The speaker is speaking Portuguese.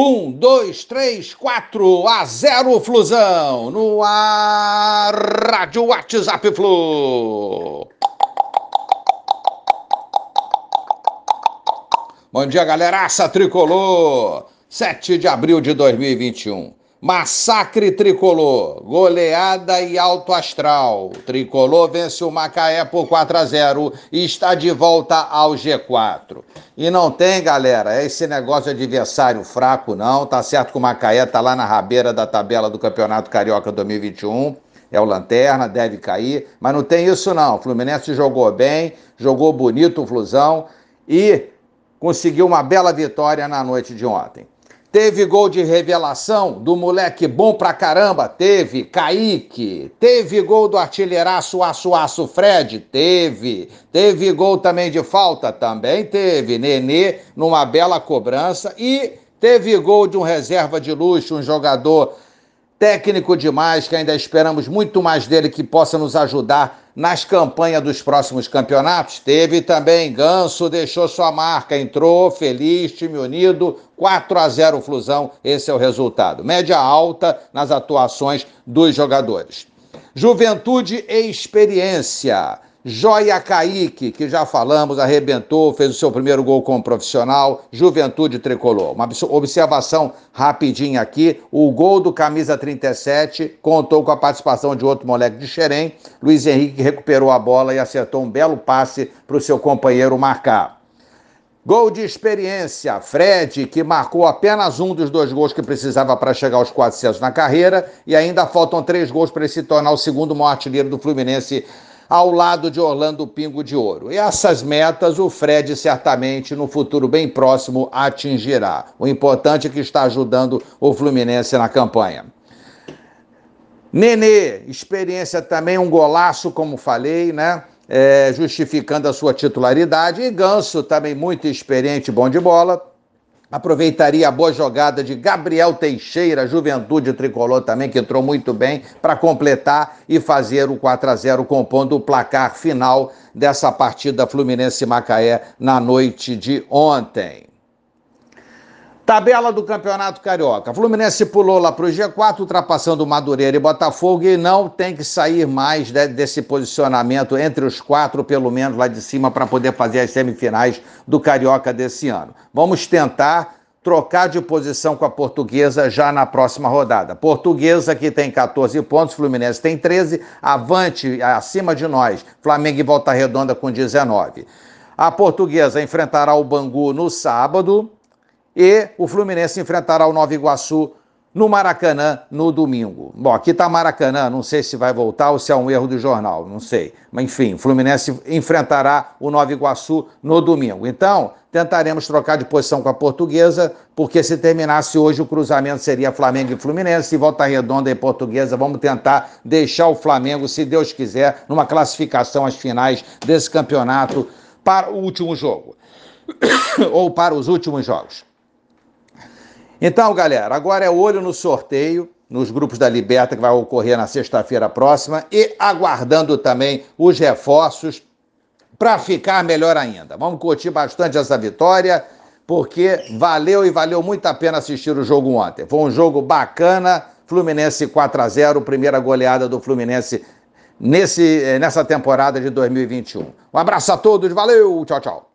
Um, dois, três, quatro, a zero Flusão, no ar, Rádio WhatsApp Flu. Bom dia, galeraça tricolor, 7 de abril de 2021. Massacre tricolor, goleada e alto astral. Tricolor vence o Macaé por 4 a 0 e está de volta ao G4. E não tem, galera, é esse negócio de adversário fraco, não. Tá certo que o Macaé tá lá na rabeira da tabela do Campeonato Carioca 2021. É o Lanterna, deve cair, mas não tem isso não. O Fluminense jogou bem, jogou bonito o Flusão e conseguiu uma bela vitória na noite de ontem. Teve gol de revelação do moleque bom pra caramba? Teve. Kaique. Teve gol do artilheiraço Aço Aço Fred? Teve. Teve gol também de falta? Também teve. Nenê numa bela cobrança. E teve gol de um reserva de luxo, um jogador técnico demais, que ainda esperamos muito mais dele que possa nos ajudar nas campanhas dos próximos campeonatos. Teve também Ganso, deixou sua marca, entrou feliz, time unido, 4 a 0 Flusão, esse é o resultado. Média alta nas atuações dos jogadores. Juventude e experiência. Joia Kaique, que já falamos, arrebentou, fez o seu primeiro gol como profissional, Juventude Tricolor. Uma observação rapidinha aqui, o gol do camisa 37 contou com a participação de outro moleque de Xerém, Luiz Henrique recuperou a bola e acertou um belo passe para o seu companheiro marcar. Gol de experiência, Fred, que marcou apenas um dos dois gols que precisava para chegar aos 400 na carreira, e ainda faltam três gols para ele se tornar o segundo maior artilheiro do Fluminense ao lado de Orlando Pingo de Ouro. E essas metas o Fred certamente no futuro bem próximo atingirá. O importante é que está ajudando o Fluminense na campanha. Nenê, experiência também, um golaço, como falei, né? É, justificando a sua titularidade. E Ganso, também muito experiente, bom de bola, Aproveitaria a boa jogada de Gabriel Teixeira, Juventude Tricolor também, que entrou muito bem, para completar e fazer o 4 a 0 compondo o placar final dessa partida Fluminense-Macaé na noite de ontem. Tabela do Campeonato Carioca. Fluminense pulou lá para o G4, ultrapassando Madureira e Botafogo, e não tem que sair mais desse posicionamento entre os quatro, pelo menos lá de cima, para poder fazer as semifinais do Carioca desse ano. Vamos tentar trocar de posição com a Portuguesa já na próxima rodada. Portuguesa que tem 14 pontos, Fluminense tem 13, avante acima de nós, Flamengo e Volta Redonda com 19. A Portuguesa enfrentará o Bangu no sábado, e o Fluminense enfrentará o Nova Iguaçu no Maracanã no domingo. Bom, aqui está Maracanã, não sei se vai voltar ou se é um erro do jornal, não sei. Mas enfim, o Fluminense enfrentará o Nova Iguaçu no domingo. Então, tentaremos trocar de posição com a portuguesa, porque se terminasse hoje o cruzamento seria Flamengo e Fluminense, e volta redonda e portuguesa. Vamos tentar deixar o Flamengo, se Deus quiser, numa classificação às finais desse campeonato para o último jogo. ou para os últimos jogos. Então, galera, agora é olho no sorteio, nos grupos da Liberta, que vai ocorrer na sexta-feira próxima, e aguardando também os reforços para ficar melhor ainda. Vamos curtir bastante essa vitória, porque valeu e valeu muito a pena assistir o jogo ontem. Foi um jogo bacana, Fluminense 4 a 0 primeira goleada do Fluminense nesse, nessa temporada de 2021. Um abraço a todos, valeu, tchau, tchau.